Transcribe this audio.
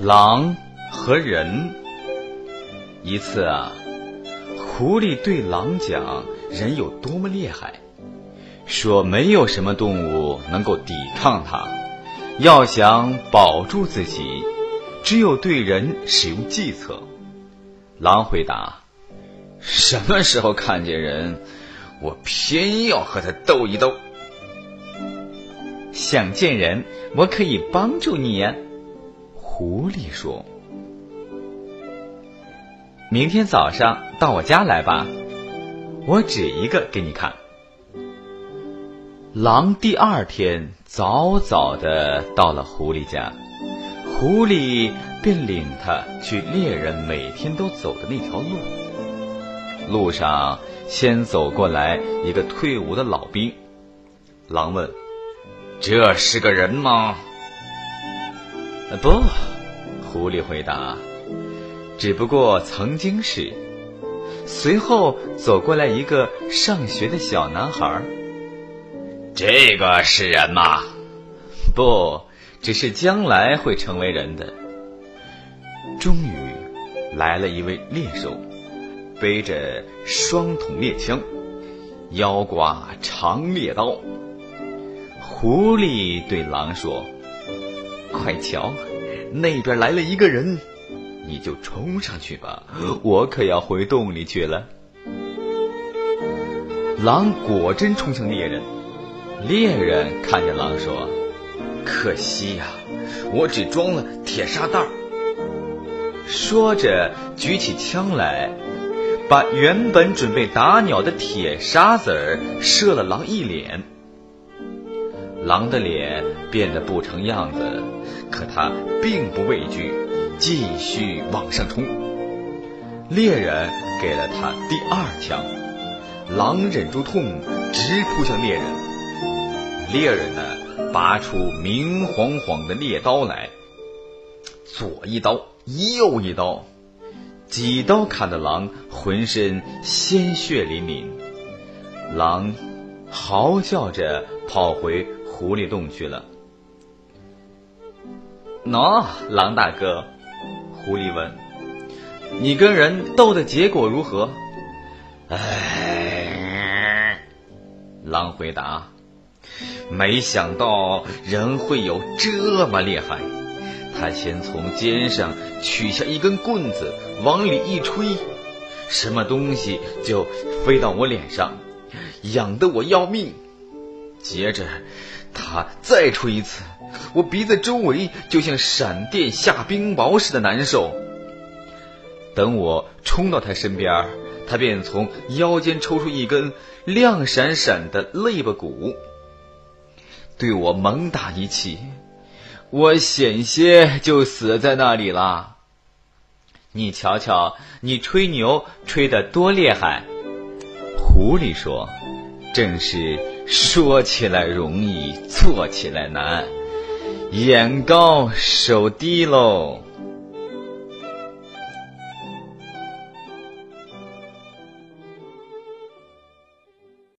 狼和人。一次啊，狐狸对狼讲：“人有多么厉害，说没有什么动物能够抵抗它。要想保住自己，只有对人使用计策。”狼回答：“什么时候看见人，我偏要和他斗一斗。想见人，我可以帮助你呀。”狐狸说：“明天早上到我家来吧，我指一个给你看。”狼第二天早早的到了狐狸家，狐狸便领他去猎人每天都走的那条路。路上先走过来一个退伍的老兵，狼问：“这是个人吗？”不，狐狸回答：“只不过曾经是。”随后走过来一个上学的小男孩。这个是人吗？不，只是将来会成为人的。终于来了一位猎手，背着双筒猎枪，腰挂长猎刀。狐狸对狼说。快瞧，那边来了一个人，你就冲上去吧，我可要回洞里去了。狼果真冲向猎人，猎人看见狼说：“可惜呀，我只装了铁沙袋。”说着举起枪来，把原本准备打鸟的铁沙子射了狼一脸。狼的脸变得不成样子，可他并不畏惧，继续往上冲。猎人给了他第二枪，狼忍住痛，直扑向猎人。猎人呢，拔出明晃晃的猎刀来，左一刀，右一刀，几刀砍得狼浑身鲜血淋淋。狼嚎叫着跑回。狐狸洞去了。喏，狼大哥，狐狸问：“你跟人斗的结果如何？”哎，狼回答：“没想到人会有这么厉害。他先从肩上取下一根棍子，往里一吹，什么东西就飞到我脸上，痒得我要命。接着。”他再吹一次，我鼻子周围就像闪电下冰雹似的难受。等我冲到他身边，他便从腰间抽出一根亮闪闪的肋巴骨，对我猛打一气，我险些就死在那里了。你瞧瞧，你吹牛吹得多厉害！狐狸说：“正是。”说起来容易，做起来难，眼高手低喽。